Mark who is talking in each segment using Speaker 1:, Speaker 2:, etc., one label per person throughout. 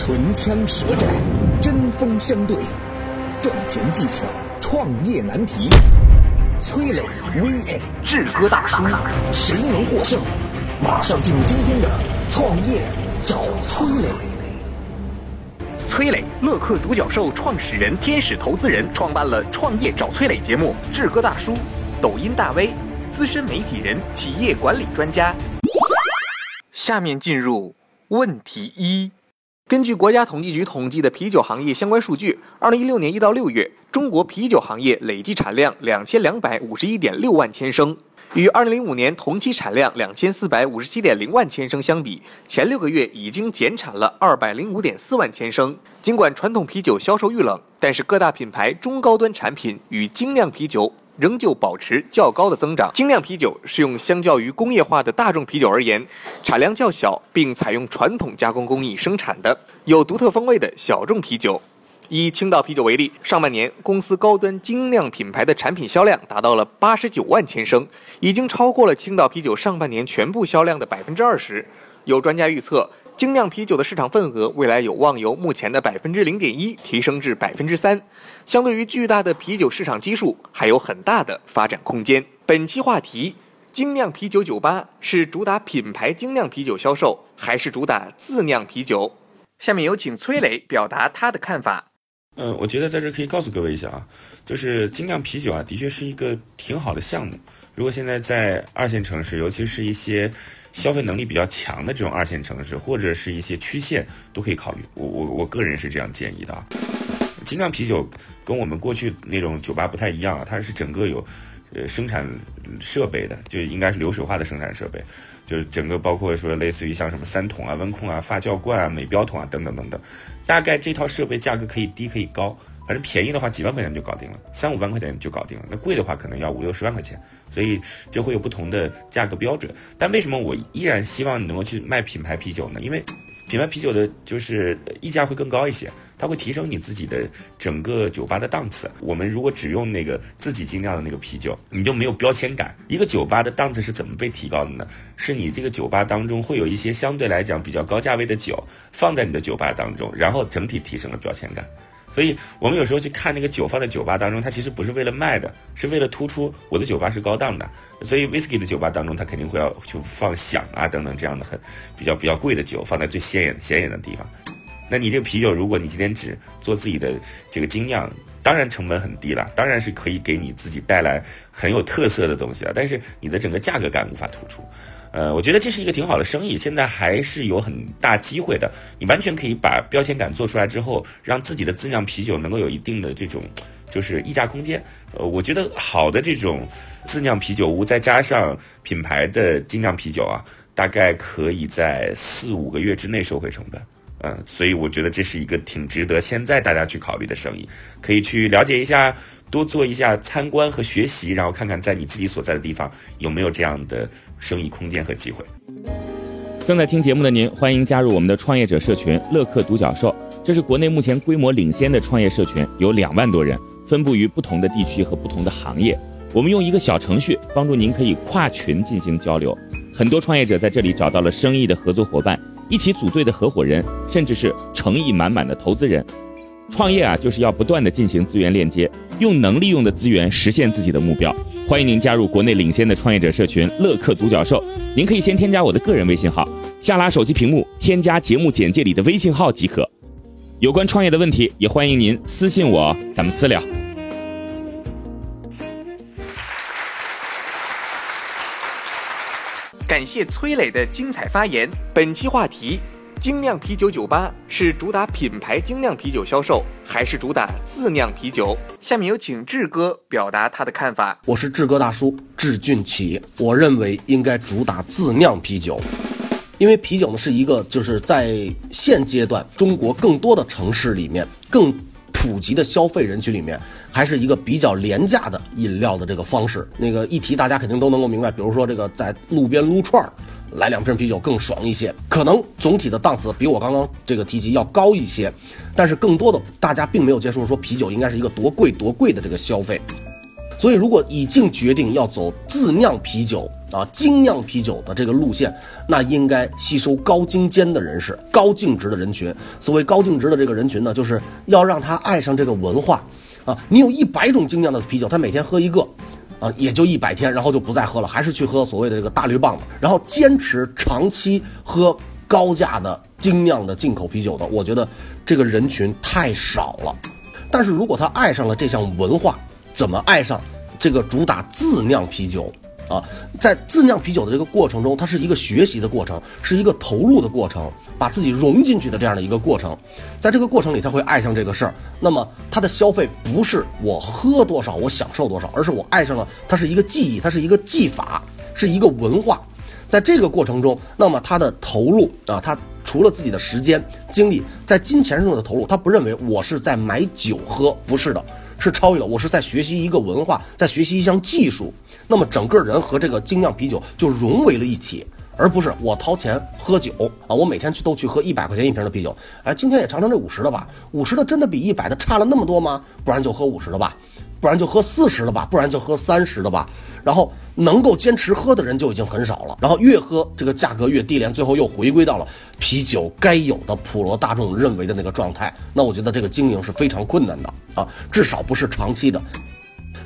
Speaker 1: 唇枪舌战，针锋相对，赚钱技巧，创业难题。崔磊 vs 志哥大叔，谁能获胜？马上进入今天的创业找崔磊。
Speaker 2: 崔磊，乐客独角兽创始人、天使投资人，创办了《创业找崔磊》节目。志哥大叔，抖音大 V，资深媒体人，企业管理专家。下面进入问题一。根据国家统计局统计的啤酒行业相关数据，二零一六年一到六月，中国啤酒行业累计产量两千两百五十一点六万千升，与二零零五年同期产量两千四百五十七点零万千升相比，前六个月已经减产了二百零五点四万千升。尽管传统啤酒销售遇冷，但是各大品牌中高端产品与精酿啤酒。仍旧保持较高的增长。精酿啤酒是用相较于工业化的大众啤酒而言，产量较小，并采用传统加工工艺生产的有独特风味的小众啤酒。以青岛啤酒为例，上半年公司高端精酿品牌的产品销量达到了八十九万千升，已经超过了青岛啤酒上半年全部销量的百分之二十。有专家预测。精酿啤酒的市场份额未来有望由目前的百分之零点一提升至百分之三，相对于巨大的啤酒市场基数，还有很大的发展空间。本期话题：精酿啤酒酒吧是主打品牌精酿啤酒销售，还是主打自酿啤酒？下面有请崔磊表达他的看法。
Speaker 3: 嗯，我觉得在这可以告诉各位一下啊，就是精酿啤酒啊，的确是一个挺好的项目。如果现在在二线城市，尤其是一些。消费能力比较强的这种二线城市，或者是一些区县，都可以考虑。我我我个人是这样建议的啊。精酿啤酒跟我们过去那种酒吧不太一样啊，它是整个有呃生产设备的，就应该是流水化的生产设备，就是整个包括说类似于像什么三桶啊、温控啊、发酵罐啊、美标桶啊等等等等。大概这套设备价格可以低可以高，反正便宜的话几万块钱就搞定了，三五万块钱就搞定了。那贵的话可能要五六十万块钱。所以就会有不同的价格标准，但为什么我依然希望你能够去卖品牌啤酒呢？因为品牌啤酒的就是溢价会更高一些，它会提升你自己的整个酒吧的档次。我们如果只用那个自己精酿的那个啤酒，你就没有标签感。一个酒吧的档次是怎么被提高的呢？是你这个酒吧当中会有一些相对来讲比较高价位的酒放在你的酒吧当中，然后整体提升了标签感。所以我们有时候去看那个酒放在酒吧当中，它其实不是为了卖的，是为了突出我的酒吧是高档的。所以 whisky 的酒吧当中，它肯定会要去放响啊等等这样的很比较比较贵的酒放在最显眼显眼的地方。那你这个啤酒，如果你今天只做自己的这个精酿，当然成本很低了，当然是可以给你自己带来很有特色的东西了，但是你的整个价格感无法突出。呃，我觉得这是一个挺好的生意，现在还是有很大机会的。你完全可以把标签感做出来之后，让自己的自酿啤酒能够有一定的这种，就是溢价空间。呃，我觉得好的这种自酿啤酒屋，再加上品牌的精酿啤酒啊，大概可以在四五个月之内收回成本。嗯，所以我觉得这是一个挺值得现在大家去考虑的生意，可以去了解一下。多做一下参观和学习，然后看看在你自己所在的地方有没有这样的生意空间和机会。
Speaker 4: 正在听节目的您，欢迎加入我们的创业者社群“乐客独角兽”，这是国内目前规模领先的创业社群，有两万多人，分布于不同的地区和不同的行业。我们用一个小程序帮助您可以跨群进行交流，很多创业者在这里找到了生意的合作伙伴，一起组队的合伙人，甚至是诚意满满的投资人。创业啊，就是要不断的进行资源链接，用能利用的资源实现自己的目标。欢迎您加入国内领先的创业者社群“乐客独角兽”。您可以先添加我的个人微信号，下拉手机屏幕添加节目简介里的微信号即可。有关创业的问题，也欢迎您私信我，咱们私聊。
Speaker 2: 感谢崔磊的精彩发言。本期话题。精酿啤酒酒吧是主打品牌精酿啤酒销售，还是主打自酿啤酒？下面有请志哥表达他的看法。
Speaker 5: 我是志哥大叔，志俊奇。我认为应该主打自酿啤酒，因为啤酒呢是一个就是在现阶段中国更多的城市里面更普及的消费人群里面，还是一个比较廉价的饮料的这个方式。那个一提大家肯定都能够明白，比如说这个在路边撸串儿。来两瓶啤酒更爽一些，可能总体的档次比我刚刚这个提及要高一些，但是更多的大家并没有接受说啤酒应该是一个多贵多贵的这个消费，所以如果已经决定要走自酿啤酒啊，精酿啤酒的这个路线，那应该吸收高精尖的人士、高净值的人群。所谓高净值的这个人群呢，就是要让他爱上这个文化啊。你有一百种精酿的啤酒，他每天喝一个，啊，也就一百天，然后就不再喝了，还是去喝所谓的这个大绿棒子，然后坚持长期喝高价的精酿的进口啤酒的，我觉得这个人群太少了。但是如果他爱上了这项文化，怎么爱上这个主打自酿啤酒？啊，在自酿啤酒的这个过程中，它是一个学习的过程，是一个投入的过程，把自己融进去的这样的一个过程。在这个过程里，他会爱上这个事儿。那么，他的消费不是我喝多少，我享受多少，而是我爱上了它是一个技艺，它是一个技法，是一个文化。在这个过程中，那么他的投入啊，他除了自己的时间精力，在金钱上的投入，他不认为我是在买酒喝，不是的。是超越了，我是在学习一个文化，在学习一项技术，那么整个人和这个精酿啤酒就融为了一体，而不是我掏钱喝酒啊！我每天去都去喝一百块钱一瓶的啤酒，哎，今天也尝尝这五十的吧，五十的真的比一百的差了那么多吗？不然就喝五十的吧。不然就喝四十的吧，不然就喝三十的吧。然后能够坚持喝的人就已经很少了。然后越喝这个价格越低廉，最后又回归到了啤酒该有的普罗大众认为的那个状态。那我觉得这个经营是非常困难的啊，至少不是长期的。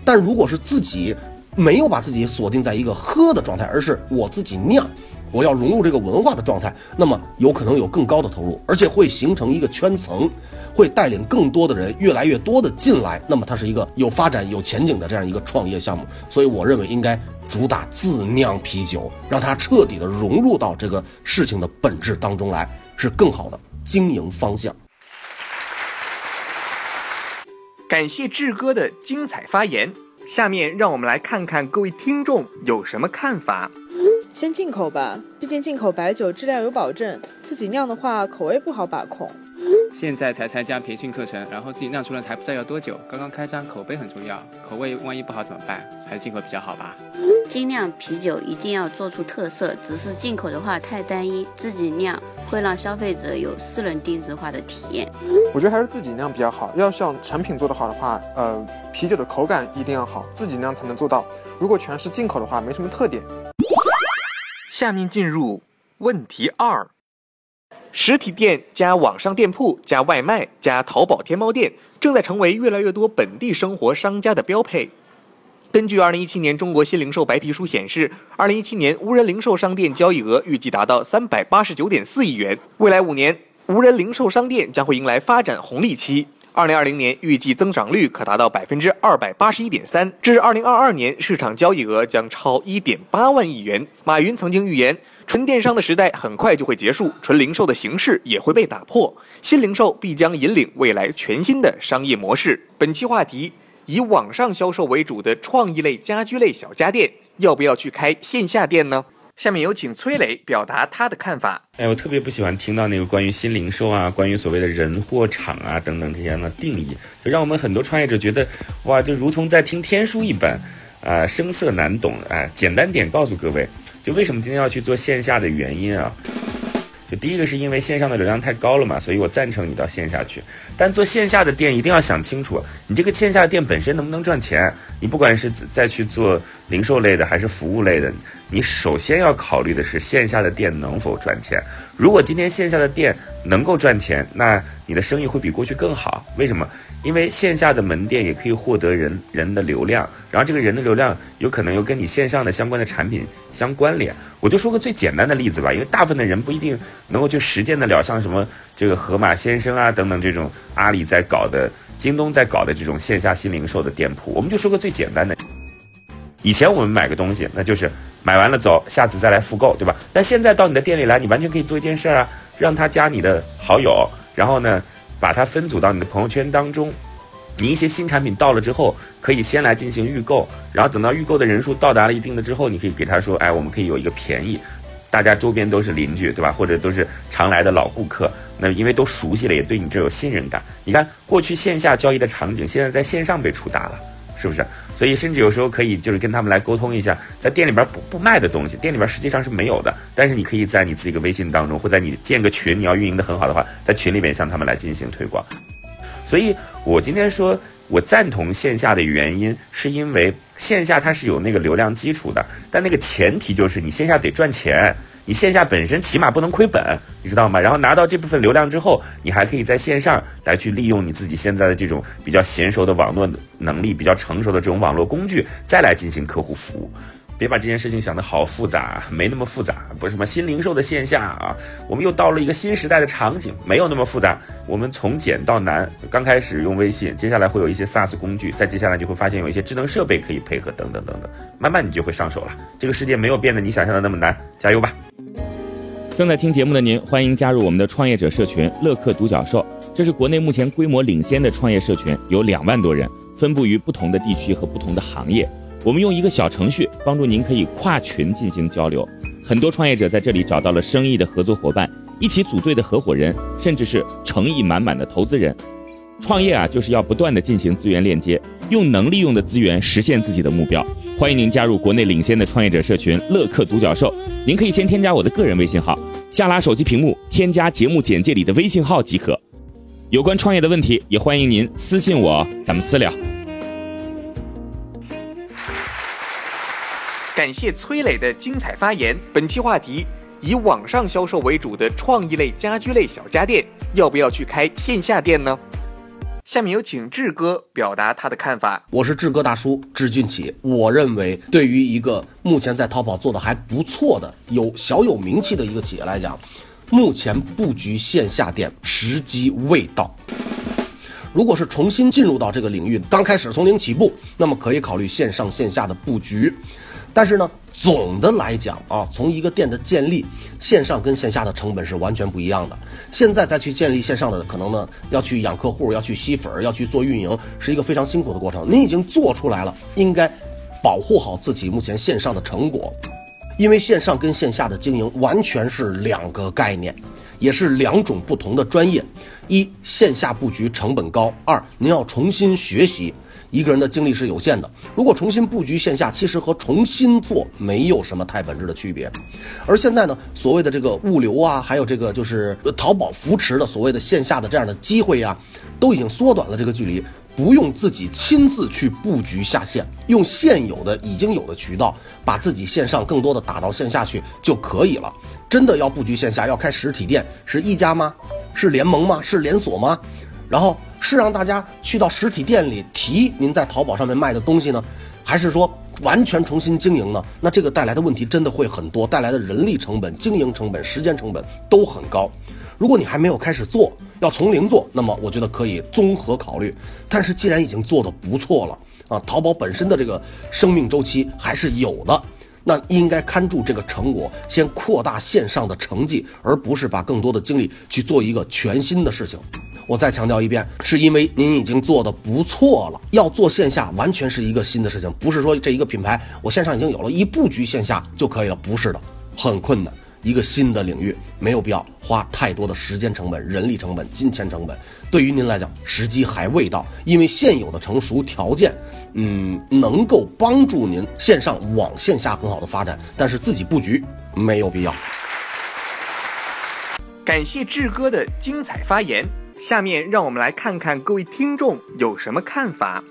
Speaker 5: 但如果是自己没有把自己锁定在一个喝的状态，而是我自己酿。我要融入这个文化的状态，那么有可能有更高的投入，而且会形成一个圈层，会带领更多的人越来越多的进来。那么它是一个有发展、有前景的这样一个创业项目。所以我认为应该主打自酿啤酒，让它彻底的融入到这个事情的本质当中来，是更好的经营方向。
Speaker 2: 感谢志哥的精彩发言。下面让我们来看看各位听众有什么看法。
Speaker 6: 先进口吧，毕竟进口白酒质量有保证，自己酿的话口味不好把控。
Speaker 7: 现在才参加培训课程，然后自己酿出来还不知道要多久，刚刚开张，口碑很重要，口味万一不好怎么办？还是进口比较好吧。
Speaker 8: 精酿啤酒一定要做出特色，只是进口的话太单一，自己酿会让消费者有私人定制化的体验。
Speaker 9: 我觉得还是自己酿比较好，要想产品做得好的话，呃，啤酒的口感一定要好，自己酿才能做到。如果全是进口的话，没什么特点。
Speaker 2: 下面进入问题二：实体店加网上店铺加外卖加淘宝天猫店，正在成为越来越多本地生活商家的标配。根据二零一七年中国新零售白皮书显示，二零一七年无人零售商店交易额预计达到三百八十九点四亿元。未来五年，无人零售商店将会迎来发展红利期。二零二零年预计增长率可达到百分之二百八十一点三，至二零二二年市场交易额将超一点八万亿元。马云曾经预言，纯电商的时代很快就会结束，纯零售的形式也会被打破，新零售必将引领未来全新的商业模式。本期话题：以网上销售为主的创意类家居类小家电，要不要去开线下店呢？下面有请崔磊表达他的看法。
Speaker 3: 哎，我特别不喜欢听到那个关于新零售啊，关于所谓的人货场啊等等这些的定义，就让我们很多创业者觉得，哇，就如同在听天书一般，啊，生涩难懂。哎，简单点告诉各位，就为什么今天要去做线下的原因啊？就第一个是因为线上的流量太高了嘛，所以我赞成你到线下去。但做线下的店一定要想清楚，你这个线下店本身能不能赚钱？你不管是再去做零售类的还是服务类的，你首先要考虑的是线下的店能否赚钱。如果今天线下的店能够赚钱，那你的生意会比过去更好。为什么？因为线下的门店也可以获得人人的流量，然后这个人的流量有可能又跟你线上的相关的产品相关联。我就说个最简单的例子吧，因为大部分的人不一定能够去实践得了，像什么这个盒马鲜生啊等等这种阿里在搞的、京东在搞的这种线下新零售的店铺。我们就说个最简单的，以前我们买个东西，那就是买完了走，下次再来复购，对吧？但现在到你的店里来，你完全可以做一件事儿啊，让他加你的好友，然后呢？把它分组到你的朋友圈当中，你一些新产品到了之后，可以先来进行预购，然后等到预购的人数到达了一定的之后，你可以给他说，哎，我们可以有一个便宜，大家周边都是邻居，对吧？或者都是常来的老顾客，那因为都熟悉了，也对你这有信任感。你看过去线下交易的场景，现在在线上被触达了，是不是？所以甚至有时候可以就是跟他们来沟通一下，在店里边不不卖的东西，店里边实际上是没有的，但是你可以在你自己的微信当中，或者你建个群，你要运营的很好的话，在群里面向他们来进行推广。所以我今天说，我赞同线下的原因，是因为线下它是有那个流量基础的，但那个前提就是你线下得赚钱。你线下本身起码不能亏本，你知道吗？然后拿到这部分流量之后，你还可以在线上来去利用你自己现在的这种比较娴熟的网络能力、比较成熟的这种网络工具，再来进行客户服务。别把这件事情想得好复杂，没那么复杂。不是什么新零售的线下啊，我们又到了一个新时代的场景，没有那么复杂。我们从简到难，刚开始用微信，接下来会有一些 SaaS 工具，再接下来就会发现有一些智能设备可以配合，等等等等，慢慢你就会上手了。这个世界没有变得你想象的那么难，加油吧！
Speaker 4: 正在听节目的您，欢迎加入我们的创业者社群乐客独角兽，这是国内目前规模领先的创业社群，有两万多人，分布于不同的地区和不同的行业。我们用一个小程序帮助您可以跨群进行交流，很多创业者在这里找到了生意的合作伙伴，一起组队的合伙人，甚至是诚意满满的投资人。创业啊，就是要不断的进行资源链接，用能利用的资源实现自己的目标。欢迎您加入国内领先的创业者社群乐客独角兽，您可以先添加我的个人微信号，下拉手机屏幕添加节目简介里的微信号即可。有关创业的问题，也欢迎您私信我，咱们私聊。
Speaker 2: 感谢崔磊的精彩发言。本期话题：以网上销售为主的创意类家居类小家电，要不要去开线下店呢？下面有请志哥表达他的看法。
Speaker 5: 我是志哥大叔志俊起。我认为，对于一个目前在淘宝做的还不错的、有小有名气的一个企业来讲，目前布局线下店时机未到。如果是重新进入到这个领域，刚开始从零起步，那么可以考虑线上线下的布局。但是呢，总的来讲啊，从一个店的建立，线上跟线下的成本是完全不一样的。现在再去建立线上的，可能呢要去养客户，要去吸粉，要去做运营，是一个非常辛苦的过程。你已经做出来了，应该保护好自己目前线上的成果，因为线上跟线下的经营完全是两个概念，也是两种不同的专业。一线下布局成本高，二您要重新学习。一个人的精力是有限的，如果重新布局线下，其实和重新做没有什么太本质的区别。而现在呢，所谓的这个物流啊，还有这个就是淘宝扶持的所谓的线下的这样的机会呀，都已经缩短了这个距离，不用自己亲自去布局下线，用现有的已经有的渠道，把自己线上更多的打到线下去就可以了。真的要布局线下，要开实体店，是一家吗？是联盟吗？是连锁吗？然后。是让大家去到实体店里提您在淘宝上面卖的东西呢，还是说完全重新经营呢？那这个带来的问题真的会很多，带来的人力成本、经营成本、时间成本都很高。如果你还没有开始做，要从零做，那么我觉得可以综合考虑。但是既然已经做得不错了啊，淘宝本身的这个生命周期还是有的。那应该看住这个成果，先扩大线上的成绩，而不是把更多的精力去做一个全新的事情。我再强调一遍，是因为您已经做的不错了，要做线下完全是一个新的事情，不是说这一个品牌我线上已经有了一布局线下就可以了，不是的，很困难。一个新的领域，没有必要花太多的时间成本、人力成本、金钱成本。对于您来讲，时机还未到，因为现有的成熟条件，嗯，能够帮助您线上往线下很好的发展，但是自己布局没有必要。
Speaker 2: 感谢志哥的精彩发言，下面让我们来看看各位听众有什么看法。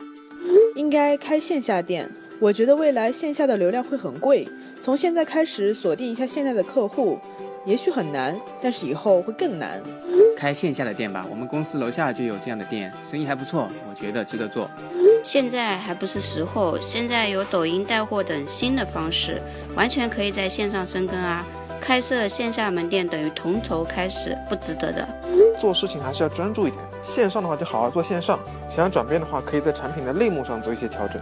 Speaker 6: 应该开线下店，我觉得未来线下的流量会很贵。从现在开始锁定一下现在的客户，也许很难，但是以后会更难。
Speaker 7: 开线下的店吧，我们公司楼下就有这样的店，生意还不错，我觉得值得做。
Speaker 8: 现在还不是时候，现在有抖音带货等新的方式，完全可以在线上生根啊！开设线下门店等于从头开始，不值得的。
Speaker 9: 做事情还是要专注一点，线上的话就好好做线上，想要转变的话，可以在产品的类目上做一些调整。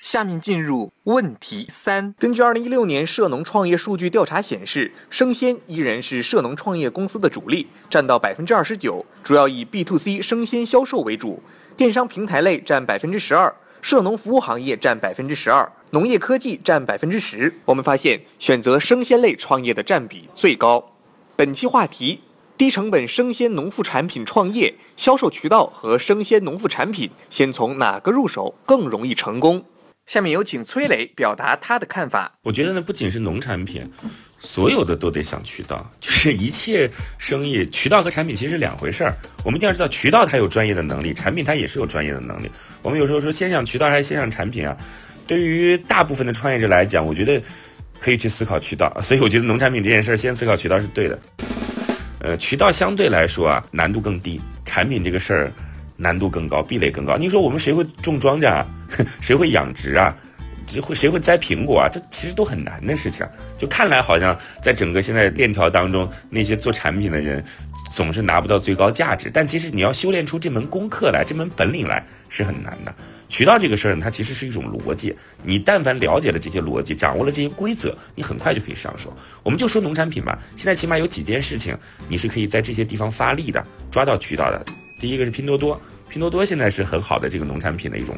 Speaker 2: 下面进入问题三。根据二零一六年涉农创业数据调查显示，生鲜依然是涉农创业公司的主力，占到百分之二十九，主要以 B to C 生鲜销售为主，电商平台类占百分之十二，涉农服务行业占百分之十二，农业科技占百分之十。我们发现，选择生鲜类创业的占比最高。本期话题：低成本生鲜农副产品创业，销售渠道和生鲜农副产品，先从哪个入手更容易成功？下面有请崔磊表达他的看法。
Speaker 3: 我觉得呢，不仅是农产品，所有的都得想渠道，就是一切生意，渠道和产品其实是两回事儿。我们一定要知道，渠道它有专业的能力，产品它也是有专业的能力。我们有时候说先想渠道还是先想产品啊？对于大部分的创业者来讲，我觉得可以去思考渠道。所以我觉得农产品这件事儿，先思考渠道是对的。呃，渠道相对来说啊，难度更低；产品这个事儿难度更高，壁垒更高。你说我们谁会种庄稼啊？谁会养殖啊？谁会谁会摘苹果啊？这其实都很难的事情。就看来好像在整个现在链条当中，那些做产品的人总是拿不到最高价值。但其实你要修炼出这门功课来，这门本领来是很难的。渠道这个事儿呢，它其实是一种逻辑。你但凡了解了这些逻辑，掌握了这些规则，你很快就可以上手。我们就说农产品吧，现在起码有几件事情你是可以在这些地方发力的，抓到渠道的。第一个是拼多多。拼多多现在是很好的这个农产品的一种，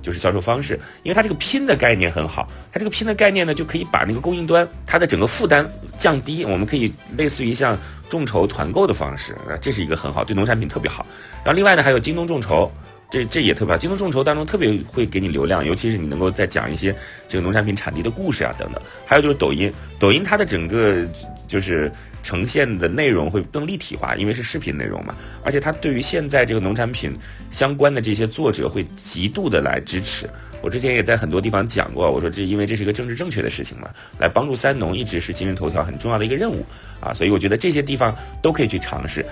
Speaker 3: 就是销售方式，因为它这个拼的概念很好，它这个拼的概念呢，就可以把那个供应端它的整个负担降低，我们可以类似于像众筹团购的方式，啊，这是一个很好，对农产品特别好。然后另外呢，还有京东众筹，这这也特别好，京东众筹当中特别会给你流量，尤其是你能够再讲一些这个农产品产地的故事啊等等。还有就是抖音，抖音它的整个就是。呈现的内容会更立体化，因为是视频内容嘛，而且它对于现在这个农产品相关的这些作者会极度的来支持。我之前也在很多地方讲过，我说这因为这是一个政治正确的事情嘛，来帮助三农一直是今日头条很重要的一个任务啊，所以我觉得这些地方都可以去尝试。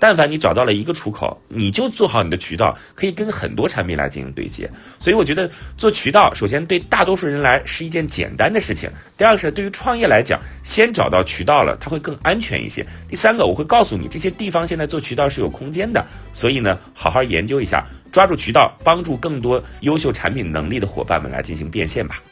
Speaker 3: 但凡你找到了一个出口，你就做好你的渠道，可以跟很多产品来进行对接。所以我觉得做渠道，首先对大多数人来是一件简单的事情。第二个是对于创业来讲，先找到渠道了，它会更安全一些。第三个，我会告诉你这些地方现在做渠道是有空间的。所以呢，好好研究一下，抓住渠道，帮助更多优秀产品能力的伙伴们来进行变现吧。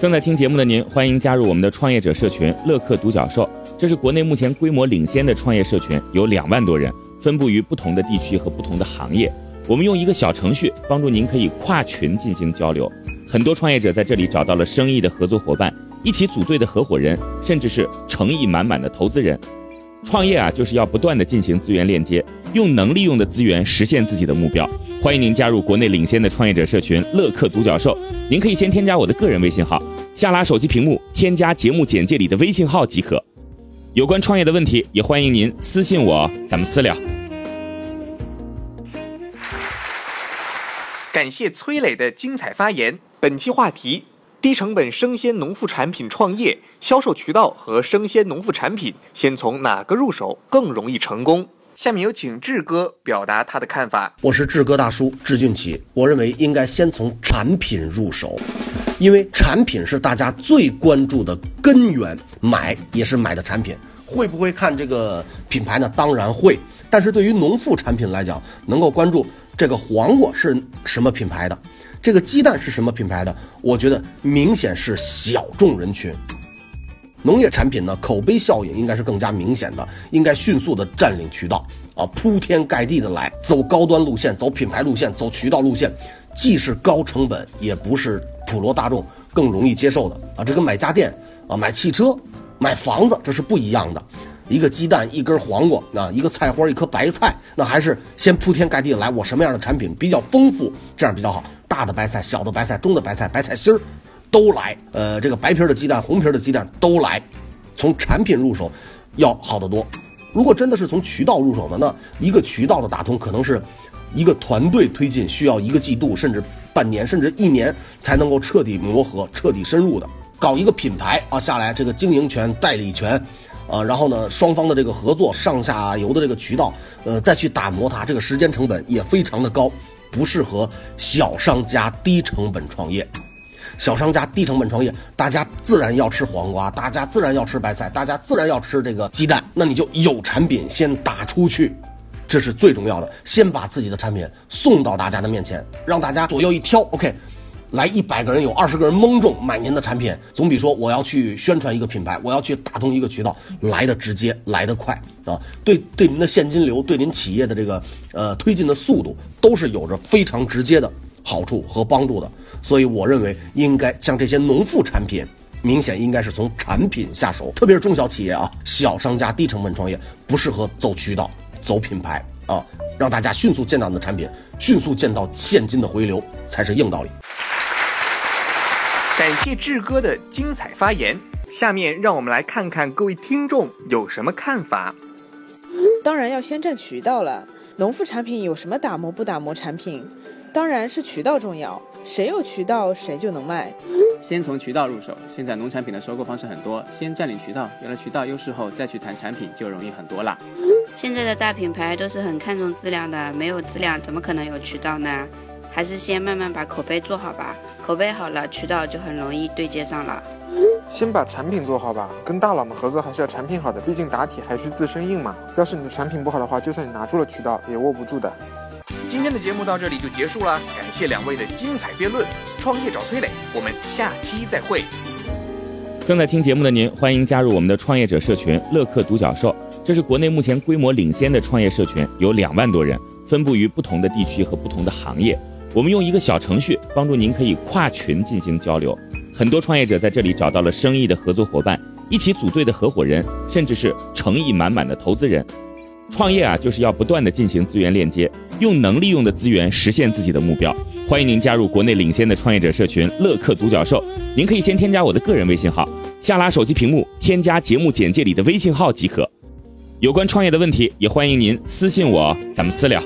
Speaker 4: 正在听节目的您，欢迎加入我们的创业者社群“乐客独角兽”。这是国内目前规模领先的创业社群，有两万多人，分布于不同的地区和不同的行业。我们用一个小程序帮助您可以跨群进行交流，很多创业者在这里找到了生意的合作伙伴，一起组队的合伙人，甚至是诚意满满的投资人。创业啊，就是要不断的进行资源链接，用能利用的资源实现自己的目标。欢迎您加入国内领先的创业者社群“乐客独角兽”，您可以先添加我的个人微信号，下拉手机屏幕添加节目简介里的微信号即可。有关创业的问题，也欢迎您私信我，咱们私聊。
Speaker 2: 感谢崔磊的精彩发言。本期话题：低成本生鲜农副产品创业销售渠道和生鲜农副产品，先从哪个入手更容易成功？下面有请志哥表达他的看法。
Speaker 5: 我是志哥大叔志俊奇，我认为应该先从产品入手。因为产品是大家最关注的根源，买也是买的产品，会不会看这个品牌呢？当然会。但是对于农副产品来讲，能够关注这个黄瓜是什么品牌的，这个鸡蛋是什么品牌的，我觉得明显是小众人群。农业产品呢，口碑效应应该是更加明显的，应该迅速的占领渠道啊，铺天盖地的来走高端路线，走品牌路线，走渠道路线。既是高成本，也不是普罗大众更容易接受的啊！这跟买家电啊、买汽车、买房子这是不一样的。一个鸡蛋，一根黄瓜，啊，一个菜花，一颗白菜，那还是先铺天盖地的来。我什么样的产品比较丰富，这样比较好。大的白菜、小的白菜、中的白菜、白菜心儿都来。呃，这个白皮儿的鸡蛋、红皮儿的鸡蛋都来。从产品入手要好得多。如果真的是从渠道入手呢，那一个渠道的打通可能是。一个团队推进需要一个季度，甚至半年，甚至一年才能够彻底磨合、彻底深入的搞一个品牌啊下来，这个经营权、代理权，啊，然后呢，双方的这个合作、上下游的这个渠道，呃，再去打磨它，这个时间成本也非常的高，不适合小商家低成本创业。小商家低成本创业，大家自然要吃黄瓜，大家自然要吃白菜，大家自然要吃这个鸡蛋，那你就有产品先打出去。这是最重要的，先把自己的产品送到大家的面前，让大家左右一挑，OK，来一百个人有二十个人蒙中买您的产品，总比说我要去宣传一个品牌，我要去打通一个渠道来的直接，来的快啊！对对，您的现金流，对您企业的这个呃推进的速度，都是有着非常直接的好处和帮助的。所以我认为，应该像这些农副产品，明显应该是从产品下手，特别是中小企业啊，小商家低成本创业，不适合走渠道。走品牌啊，让大家迅速见到你的产品，迅速见到现金的回流才是硬道理。
Speaker 2: 感谢志哥的精彩发言。下面让我们来看看各位听众有什么看法。
Speaker 6: 当然要先占渠道了。农副产品有什么打磨不打磨产品？当然是渠道重要，谁有渠道谁就能卖。
Speaker 7: 先从渠道入手，现在农产品的收购方式很多，先占领渠道，有了渠道优势后再去谈产品就容易很多了。
Speaker 8: 现在的大品牌都是很看重质量的，没有质量怎么可能有渠道呢？还是先慢慢把口碑做好吧，口碑好了，渠道就很容易对接上了。
Speaker 9: 先把产品做好吧，跟大佬们合作还是要产品好的，毕竟打铁还需自身硬嘛。要是你的产品不好的话，就算你拿住了渠道，也握不住的。
Speaker 2: 今天的节目到这里就结束了，感谢两位的精彩辩论。创业找崔磊，我们下期再会。
Speaker 4: 正在听节目的您，欢迎加入我们的创业者社群乐客独角兽，这是国内目前规模领先的创业社群，有两万多人，分布于不同的地区和不同的行业。我们用一个小程序帮助您可以跨群进行交流，很多创业者在这里找到了生意的合作伙伴，一起组队的合伙人，甚至是诚意满满的投资人。创业啊，就是要不断的进行资源链接，用能利用的资源实现自己的目标。欢迎您加入国内领先的创业者社群乐客独角兽，您可以先添加我的个人微信号，下拉手机屏幕添加节目简介里的微信号即可。有关创业的问题，也欢迎您私信我，咱们私聊。